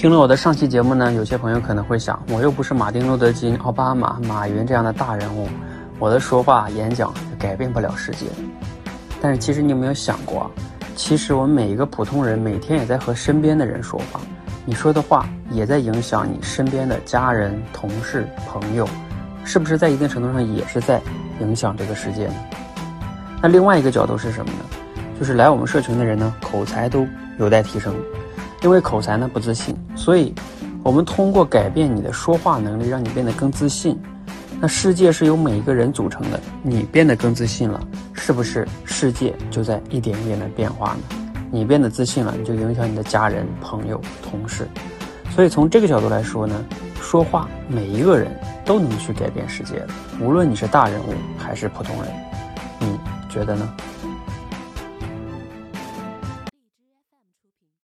听了我的上期节目呢，有些朋友可能会想，我又不是马丁路德金、奥巴马、马云这样的大人物，我的说话演讲改变不了世界。但是其实你有没有想过？其实我们每一个普通人每天也在和身边的人说话，你说的话也在影响你身边的家人、同事、朋友，是不是在一定程度上也是在影响这个世界呢？那另外一个角度是什么呢？就是来我们社群的人呢，口才都有待提升，因为口才呢不自信，所以我们通过改变你的说话能力，让你变得更自信。那世界是由每一个人组成的，你变得更自信了，是不是世界就在一点一点的变化呢？你变得自信了，你就影响你的家人、朋友、同事。所以从这个角度来说呢，说话每一个人都能去改变世界，无论你是大人物还是普通人，你觉得呢？